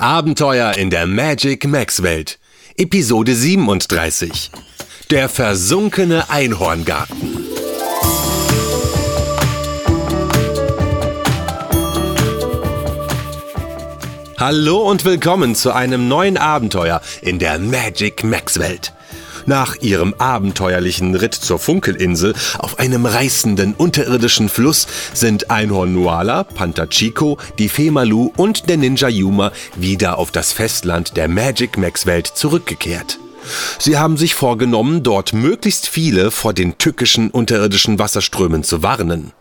Abenteuer in der Magic Max Welt. Episode 37. Der versunkene Einhorngarten. Hallo und willkommen zu einem neuen Abenteuer in der Magic Max Welt. Nach ihrem abenteuerlichen Ritt zur Funkelinsel auf einem reißenden unterirdischen Fluss sind Einhorn Nuala, Panther Chico, die Fee Malu und der Ninja Yuma wieder auf das Festland der Magic Max Welt zurückgekehrt. Sie haben sich vorgenommen, dort möglichst viele vor den tückischen unterirdischen Wasserströmen zu warnen.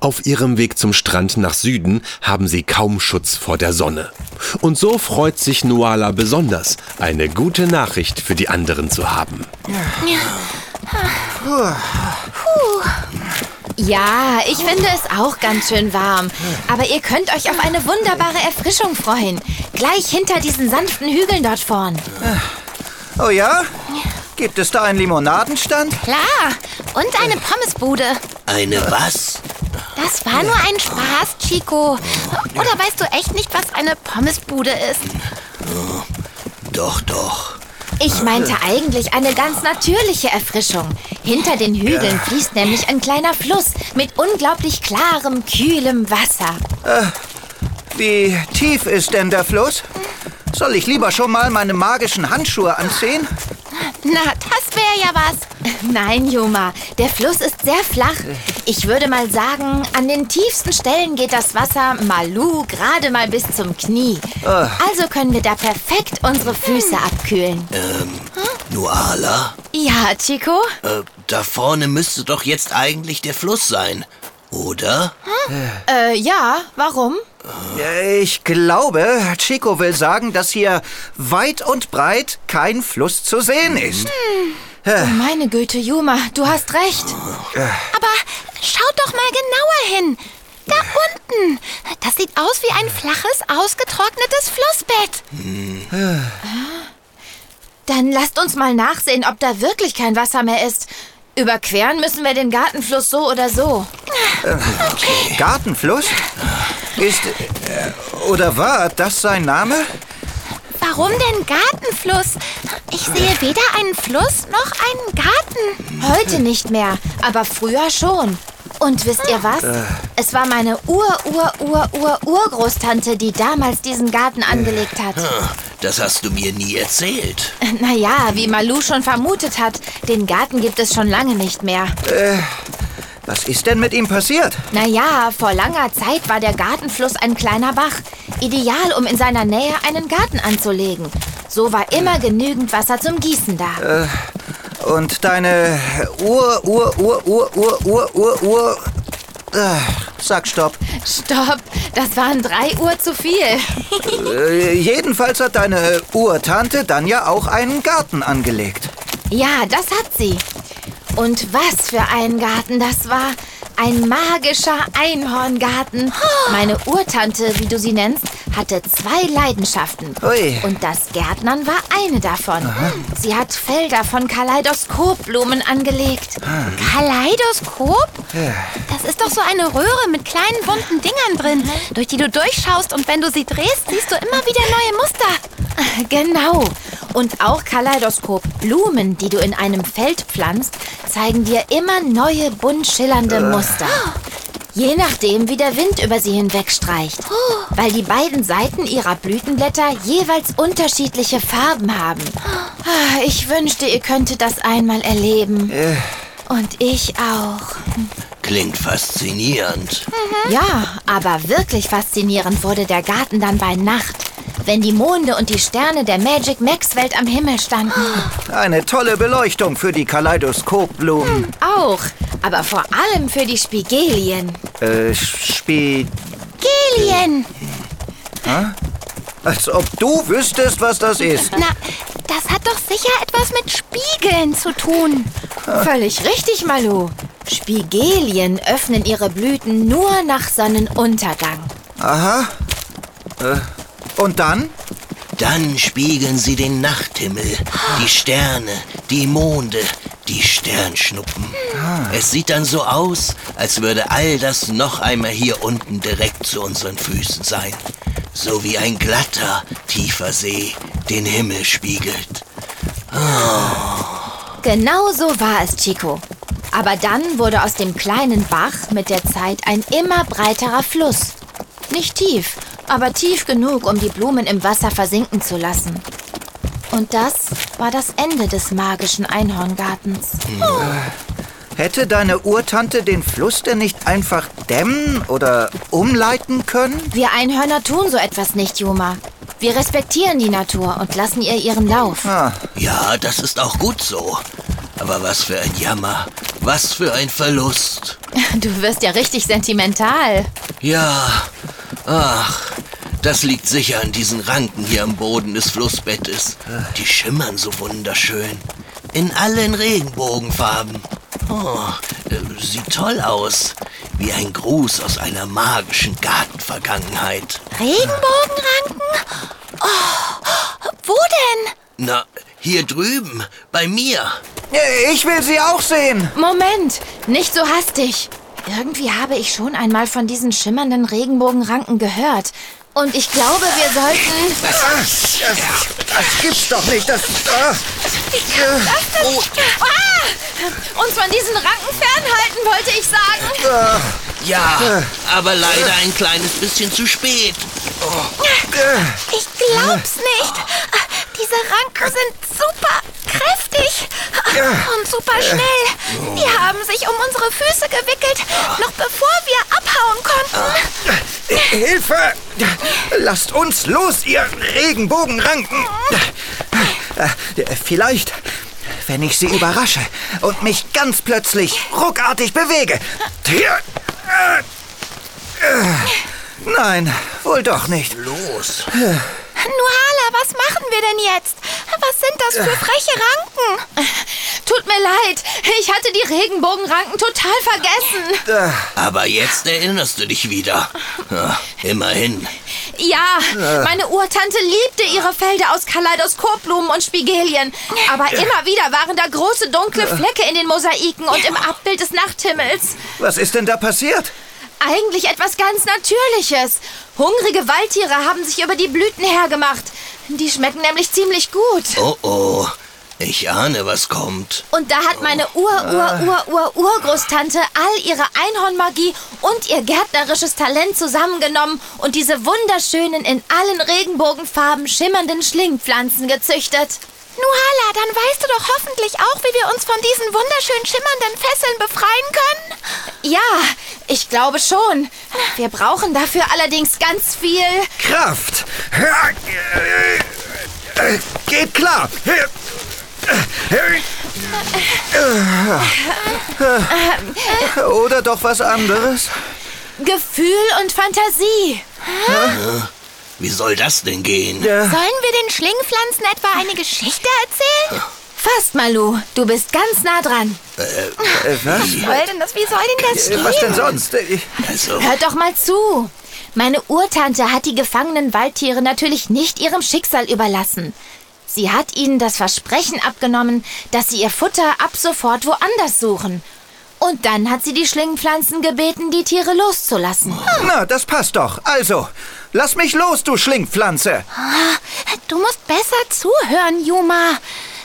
Auf ihrem Weg zum Strand nach Süden haben sie kaum Schutz vor der Sonne. Und so freut sich Nuala besonders, eine gute Nachricht für die anderen zu haben. Ja, ich finde es auch ganz schön warm. Aber ihr könnt euch auf eine wunderbare Erfrischung freuen. Gleich hinter diesen sanften Hügeln dort vorn. Oh ja? Gibt es da einen Limonadenstand? Klar. Und eine Pommesbude. Eine was? Das war nur ein Spaß, Chico. Oder weißt du echt nicht, was eine Pommesbude ist? Doch, doch. Ich meinte eigentlich eine ganz natürliche Erfrischung. Hinter den Hügeln fließt nämlich ein kleiner Fluss mit unglaublich klarem, kühlem Wasser. Wie tief ist denn der Fluss? Soll ich lieber schon mal meine magischen Handschuhe anziehen? Na, das wäre ja was. Nein, Juma, der Fluss ist sehr flach. Ich würde mal sagen, an den tiefsten Stellen geht das Wasser Malu gerade mal bis zum Knie. Also können wir da perfekt unsere Füße abkühlen. Nuala? Ja, Chico? Äh, da vorne müsste doch jetzt eigentlich der Fluss sein, oder? Äh, ja, warum? Äh, Ich glaube, Chico will sagen, dass hier weit und breit kein Fluss zu sehen ist. Oh, meine Güte, Juma, du hast recht. Schaut doch mal genauer hin. Da unten. Das sieht aus wie ein flaches, ausgetrocknetes Flussbett. Dann lasst uns mal nachsehen, ob da wirklich kein Wasser mehr ist. Überqueren müssen wir den Gartenfluss so oder so. Gartenfluss? Ist äh, oder war das sein Name? Warum denn Gartenfluss? Ich sehe weder einen Fluss noch einen Garten. Heute nicht mehr, aber früher schon. Und wisst ihr was? Es war meine Ur-Ur-Ur-Ur-Urgroßtante, die damals diesen Garten angelegt hat. Das hast du mir nie erzählt. Naja, wie Malu schon vermutet hat, den Garten gibt es schon lange nicht mehr. Was ist denn mit ihm passiert? Naja, vor langer Zeit war der Gartenfluss ein kleiner Bach. Ideal, um in seiner Nähe einen Garten anzulegen. So war immer genügend Wasser zum Gießen da. Und deine Ur, Ur, Ur, Ur, Ur, Ur, Ur. Äh, sag Stopp. Stopp, das waren drei Uhr zu viel. Äh, jedenfalls hat deine Urtante dann ja auch einen Garten angelegt. Ja, das hat sie. Und was für ein Garten das war. Ein magischer Einhorngarten. Meine Urtante, wie du sie nennst, hatte zwei Leidenschaften. Ui. Und das Gärtnern war eine davon. Sie hat Felder von Kaleidoskopblumen angelegt. Kaleidoskop? Das ist doch so eine Röhre mit kleinen bunten Dingern drin, durch die du durchschaust und wenn du sie drehst, siehst du immer wieder neue Muster. Genau. Und auch Kaleidoskopblumen, die du in einem Feld pflanzt, zeigen dir immer neue bunt schillernde Muster. Je nachdem, wie der Wind über sie hinwegstreicht. Weil die beiden Seiten ihrer Blütenblätter jeweils unterschiedliche Farben haben. Ah, Ich wünschte, ihr könntet das einmal erleben. Und ich auch. Klingt faszinierend. Ja, aber wirklich faszinierend wurde der Garten dann bei Nacht. Wenn die Monde und die Sterne der Magic Max Welt am Himmel standen. Eine tolle Beleuchtung für die Kaleidoskopblumen. Auch. Aber vor allem für die Spigelien. Äh, Spi... Gelien! Als ob du wüsstest, was das ist. Na, das hat doch sicher etwas mit Spiegeln zu tun. Völlig richtig, Malu. Spigelien öffnen ihre Blüten nur nach Sonnenuntergang. Aha. Äh, und dann? Dann spiegeln sie den Nachthimmel, die Sterne, die Monde, die Sternschnuppen. Es sieht dann so aus, als würde all das noch einmal hier unten direkt zu unseren Füßen sein. so wie ein glatter, tiefer See den Himmel spiegelt. Genau so war es, Chico. Aber dann wurde aus dem kleinen Bach mit der Zeit ein immer breiterer Fluss. Nicht tief, aber tief genug, um die Blumen im Wasser versinken zu lassen. Und das war das Ende des magischen Einhorngartens. Hätte deine Urtante den Fluss denn nicht einfach dämmen oder umleiten können? Wir Einhörner tun so etwas nicht, Juma. Wir respektieren die Natur und lassen ihr ihren Lauf. Ah, Ja, das ist auch gut so. Aber was für ein Jammer. Was für ein Verlust. Du wirst ja richtig sentimental. Ja, ach, das liegt sicher an diesen Ranken hier am Boden des Flussbettes. Die schimmern so wunderschön. In allen Regenbogenfarben. Oh, äh, sieht toll aus. Wie ein Gruß aus einer magischen Gartenvergangenheit. Regenbogenranken? Oh, wo denn? Na, hier drüben, bei mir. ich will sie auch sehen. Moment, nicht so hastig. Irgendwie habe ich schon einmal von diesen schimmernden Regenbogenranken gehört. Und ich glaube, wir sollten... Das, das gibt's doch nicht. Das, ah, Ah, uns von diesen Ranken fernhalten, wollte ich sagen. Ja, aber leider ein kleines bisschen zu spät. Ich glaub's nicht. Diese Ranken sind super kräftig und super schnell. Die haben sich um unsere Füße gewickelt, noch bevor wir abhauen konnten. Hilfe! Lasst uns los, ihr Regenbogenranken! Äh, Vielleicht, wenn ich sie überrasche und mich ganz plötzlich ruckartig bewege. Äh, äh, Nein, wohl doch nicht. Los. Was machen wir denn jetzt? Was sind das für freche Ranken? Tut mir leid, ich hatte die Regenbogenranken total vergessen. Aber jetzt erinnerst du dich wieder. Immerhin. Ja, meine Urtante liebte ihre Felder aus Kaleidoskopblumen und Spigelien. Aber immer wieder waren da große dunkle Flecke in den Mosaiken und im Abbild des Nachthimmels. Was ist denn da passiert? Eigentlich etwas ganz Natürliches. Hungrige Waldtiere haben sich über die Blüten hergemacht. Die schmecken nämlich ziemlich gut. Oh oh. Ich ahne, was kommt. Und da hat meine Ur-Ur-Ur-Ur-Urgroßtante all ihre Einhornmagie und ihr gärtnerisches Talent zusammengenommen und diese wunderschönen, in allen Regenbogenfarben schimmernden Schlingpflanzen gezüchtet. Nuhala, dann weißt du doch hoffentlich auch, wie wir uns von diesen wunderschön schimmernden Fesseln befreien können? Ja, ich glaube schon. Wir brauchen dafür allerdings ganz viel. Kraft! Äh, Geht klar! Oder doch was anderes? Gefühl und Fantasie. Wie soll das denn gehen? Sollen wir den Schlingpflanzen etwa eine Geschichte erzählen? Fast, Malu. Du bist ganz nah dran. Äh, was? Soll denn das, wie soll denn das Äh, Was denn sonst? Äh, Also, Hört doch mal zu. Meine Urtante hat die gefangenen Waldtiere natürlich nicht ihrem Schicksal überlassen. Sie hat ihnen das Versprechen abgenommen, dass sie ihr Futter ab sofort woanders suchen. Und dann hat sie die Schlingpflanzen gebeten, die Tiere loszulassen. Na, das passt doch. Also, lass mich los, du Schlingpflanze. Du musst besser zuhören, Juma.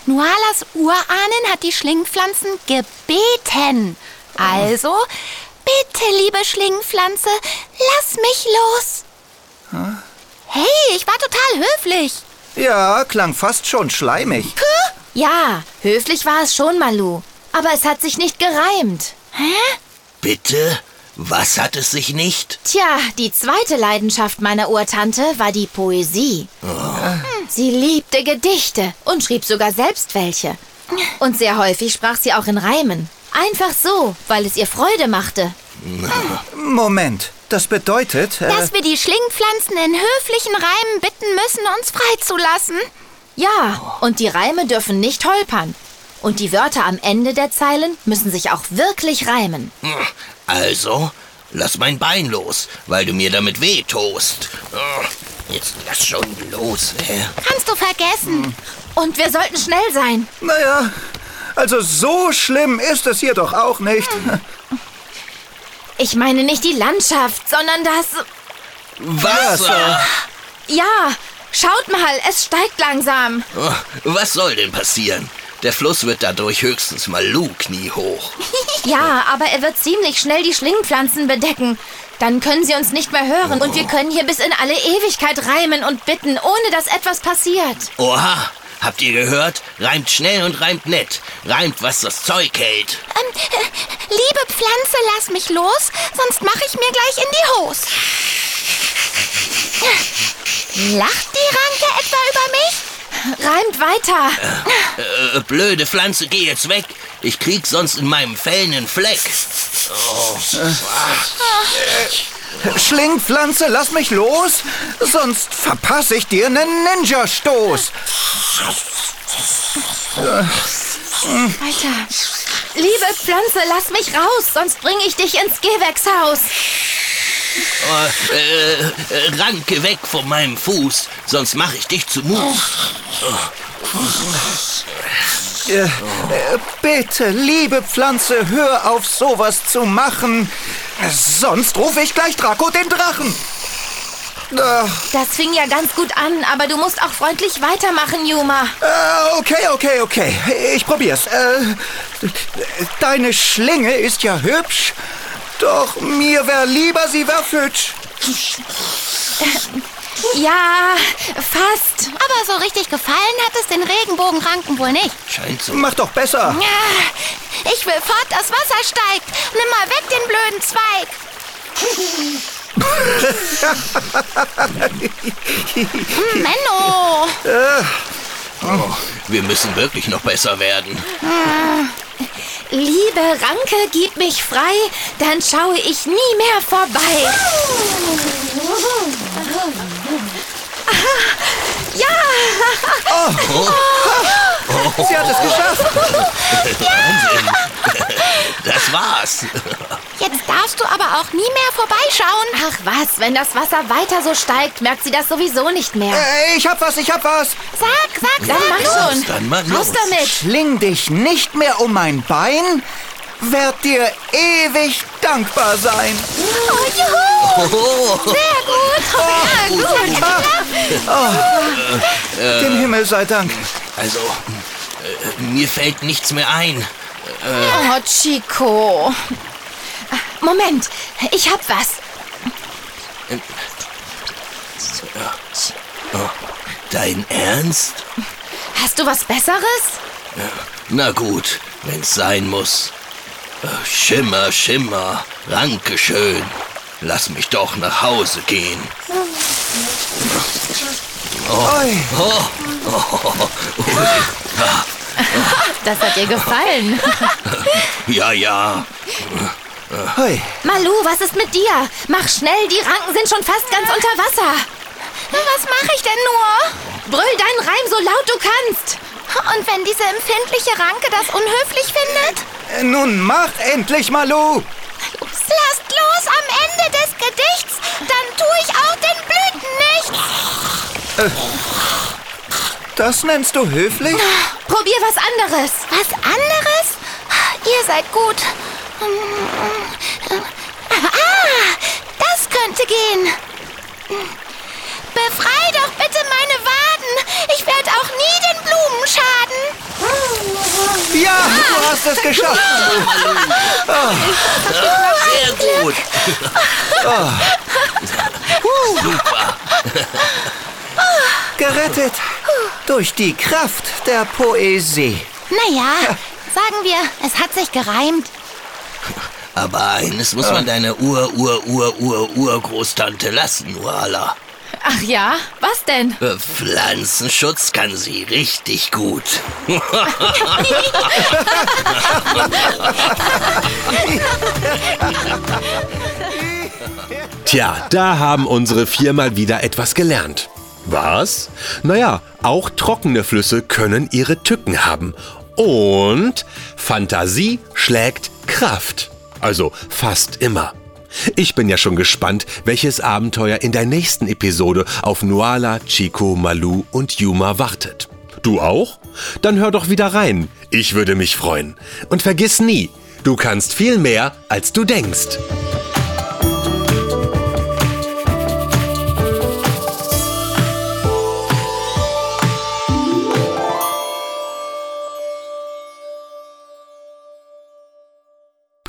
Nualas Urahnen hat die Schlingpflanzen gebeten. Also, bitte, liebe Schlingpflanze, lass mich los. Hey, ich war total höflich. Ja, klang fast schon schleimig. Ja, höflich war es schon, Malu. Aber es hat sich nicht gereimt. bitte? Was hat es sich nicht? Tja, die zweite Leidenschaft meiner Urtante war die Poesie. Hm, Sie liebte Gedichte und schrieb sogar selbst welche. Und sehr häufig sprach sie auch in Reimen. Einfach so, weil es ihr Freude machte. Moment, das bedeutet... Äh, Dass wir die Schlingpflanzen in höflichen Reimen bitten müssen, uns freizulassen. Ja, und die Reime dürfen nicht holpern. Und die Wörter am Ende der Zeilen müssen sich auch wirklich reimen. Also, lass mein Bein los, weil du mir damit wehtost. Oh, Jetzt lass schon los. äh. Kannst du vergessen. Und wir sollten schnell sein. naja, also so schlimm ist es hier doch auch nicht. Ich meine nicht die Landschaft, sondern das... Wasser! Ja, schaut mal, es steigt langsam. Oh, was soll denn passieren? Der Fluss wird dadurch höchstens mal Lu kniehoch. Ja, aber er wird ziemlich schnell die Schlingpflanzen bedecken. Dann können sie uns nicht mehr hören und wir können hier bis in alle Ewigkeit reimen und bitten, ohne dass etwas passiert. Oha, habt ihr gehört? Reimt schnell und reimt nett. Reimt, was das Zeug hält. Ähm, äh, liebe Pflanze, lass mich los, sonst mache ich mir gleich in die Hose. Lacht die Ranke etwa über mich? Reimt weiter. Äh, blöde Pflanze, geh jetzt weg. Ich krieg sonst in meinem Fell einen Fleck. Oh. Schlingpflanze, lass mich los, sonst verpasse ich dir einen Ninja-Stoß. Weiter. Liebe Pflanze, lass mich raus, sonst bringe ich dich ins Gehwerkshaus. Oh, äh, Ranke weg von meinem Fuß, sonst mache ich dich zu Mus. Äh, äh, bitte, liebe Pflanze, hör auf, sowas zu machen. Sonst rufe ich gleich Draco den Drachen. Ach, Das fing ja ganz gut an, aber du musst auch freundlich weitermachen, Yuma. äh, okay, okay, okay. Ich probier's. Äh, deine Schlinge ist ja hübsch, doch mir wär lieber, sie wär futsch. Ja, fast. Aber so richtig gefallen hat es den Regenbogenranken wohl nicht. Scheint so. Mach doch besser. Ja, ich will fort, das Wasser steigt. Nimm mal weg den blöden Zweig. Hm, Menno. Wir müssen wirklich noch besser werden. Liebe Ranke, gib mich frei, dann schaue ich nie mehr vorbei. Ja, Sie hat es geschafft. Wahnsinn. Das war's. Jetzt darfst du aber auch nie mehr vorbeischauen. Ach was, wenn das Wasser weiter so steigt, merkt sie das sowieso nicht mehr. Äh, ich hab was, ich hab was. Sag, sag, dann mach schon. Dann Raus los. damit. Schling dich nicht mehr um mein Bein, werd dir ewig dankbar sein. Oh, juhu. Sehr gut. Ja, gut. Dem Himmel sei Dank. Also, äh, mir fällt nichts mehr ein. Oh, Chico. Moment, ich hab was. Dein Ernst? Hast du was Besseres? Na gut, wenn's sein muss. Äh, Schimmer, Schimmer, Ranke schön. Lass mich doch nach Hause gehen. Oi. Das hat dir gefallen. Ja, ja. Hoi. Malu, was ist mit dir? Mach schnell, die Ranken sind schon fast ganz unter Wasser. Was mache ich denn nur? Brüll deinen Reim so laut du kannst. Und wenn diese empfindliche Ranke das unhöflich findet? Äh, Nun mach endlich, Malu. Lasst los am Ende des Gedichts, dann tue ich auch den Blüten nichts. Das nennst du höflich? Probier was anderes. Was anderes? Ihr seid gut. Ah, das könnte gehen. Befrei doch bitte meine Waden. Ich werde auch nie den Blumen schaden. Ja, du hast es geschafft. Sehr gut. Super. Gerettet durch die Kraft der Poesie. Naja, sagen wir, es hat sich gereimt. Aber eines muss man deiner Ur-Ur-Ur-Ur-Urgroßtante lassen, Wala. Ach ja, was denn? Äh, Pflanzenschutz kann sie richtig gut. Tja, da haben unsere vier mal wieder etwas gelernt. Was? Naja, auch trockene Flüsse können ihre Tücken haben. Und Fantasie schlägt Kraft. Also fast immer. Ich bin ja schon gespannt, welches Abenteuer in der nächsten Episode auf Nuala, Chico, Malu und Yuma wartet. Du auch? Dann hör doch wieder rein. Ich würde mich freuen. Und vergiss nie, du kannst viel mehr, als du denkst.